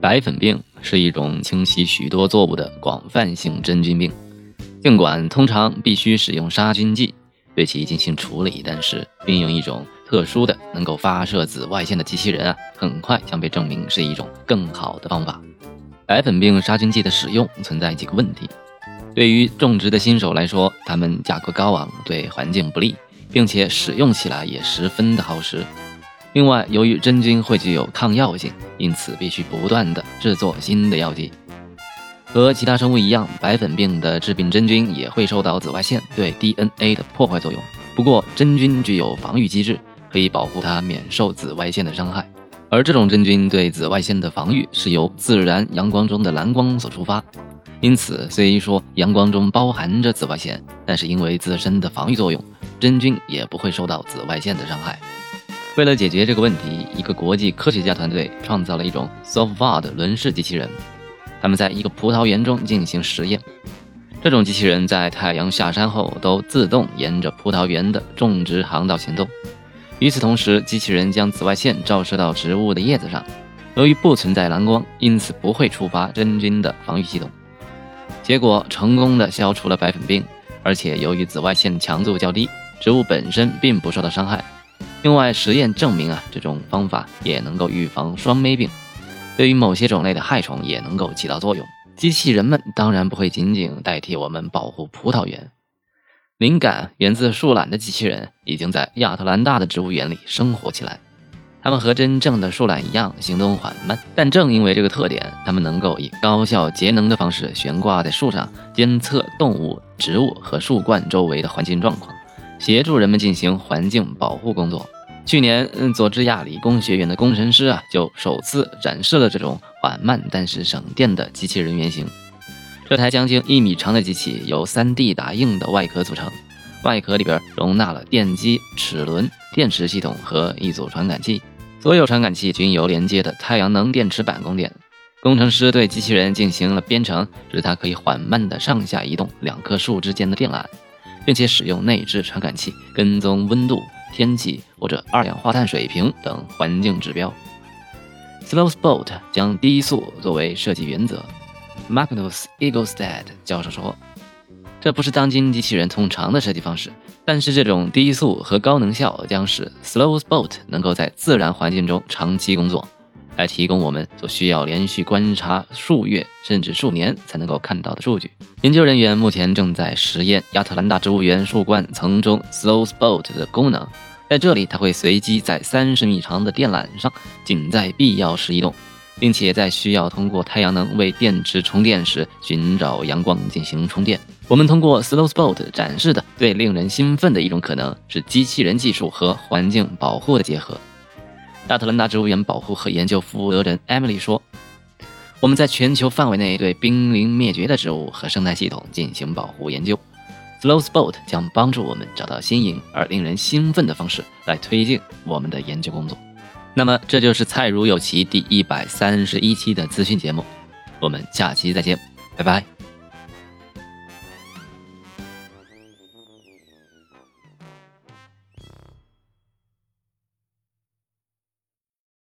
白粉病是一种侵袭许多作物的广泛性真菌病，尽管通常必须使用杀菌剂对其进行处理，但是运用一种特殊的能够发射紫外线的机器人啊，很快将被证明是一种更好的方法。白粉病杀菌剂的使用存在几个问题，对于种植的新手来说，它们价格高昂，对环境不利，并且使用起来也十分的耗时。另外，由于真菌会具有抗药性，因此必须不断的制作新的药剂。和其他生物一样，白粉病的致病真菌也会受到紫外线对 DNA 的破坏作用。不过，真菌具有防御机制，可以保护它免受紫外线的伤害。而这种真菌对紫外线的防御是由自然阳光中的蓝光所触发。因此，虽说阳光中包含着紫外线，但是因为自身的防御作用，真菌也不会受到紫外线的伤害。为了解决这个问题，一个国际科学家团队创造了一种 s o f a 的轮式机器人。他们在一个葡萄园中进行实验。这种机器人在太阳下山后都自动沿着葡萄园的种植航道行动。与此同时，机器人将紫外线照射到植物的叶子上。由于不存在蓝光，因此不会触发真菌的防御系统。结果成功的消除了白粉病，而且由于紫外线强度较低，植物本身并不受到伤害。另外，实验证明啊，这种方法也能够预防双霉病，对于某些种类的害虫也能够起到作用。机器人们当然不会仅仅代替我们保护葡萄园，灵感源自树懒的机器人已经在亚特兰大的植物园里生活起来。它们和真正的树懒一样行动缓慢，但正因为这个特点，它们能够以高效节能的方式悬挂在树上，监测动物、植物和树冠周围的环境状况。协助人们进行环境保护工作。去年，佐治亚理工学院的工程师啊，就首次展示了这种缓慢但是省电的机器人原型。这台将近一米长的机器由 3D 打印的外壳组成，外壳里边容纳了电机、齿轮、电池系统和一组传感器。所有传感器均由连接的太阳能电池板供电。工程师对机器人进行了编程，使它可以缓慢地上下移动两棵树之间的电缆。并且使用内置传感器跟踪温度、天气或者二氧化碳水平等环境指标。Slow Sport 将低速作为设计原则。Magnus Eaglestad 教授说：“这不是当今机器人通常的设计方式，但是这种低速和高能效将使 Slow Sport 能够在自然环境中长期工作。”来提供我们所需要连续观察数月甚至数年才能够看到的数据。研究人员目前正在实验亚特兰大植物园树冠层中 Slowspot 的功能。在这里，它会随机在三十米长的电缆上，仅在必要时移动，并且在需要通过太阳能为电池充电时寻找阳光进行充电。我们通过 Slowspot 展示的最令人兴奋的一种可能是机器人技术和环境保护的结合。亚特兰大植物园保护和研究负责人 Emily 说：“我们在全球范围内对濒临灭绝的植物和生态系统进行保护研究。Flowspot 将帮助我们找到新颖而令人兴奋的方式来推进我们的研究工作。”那么，这就是蔡如有奇第一百三十一期的资讯节目。我们下期再见，拜拜。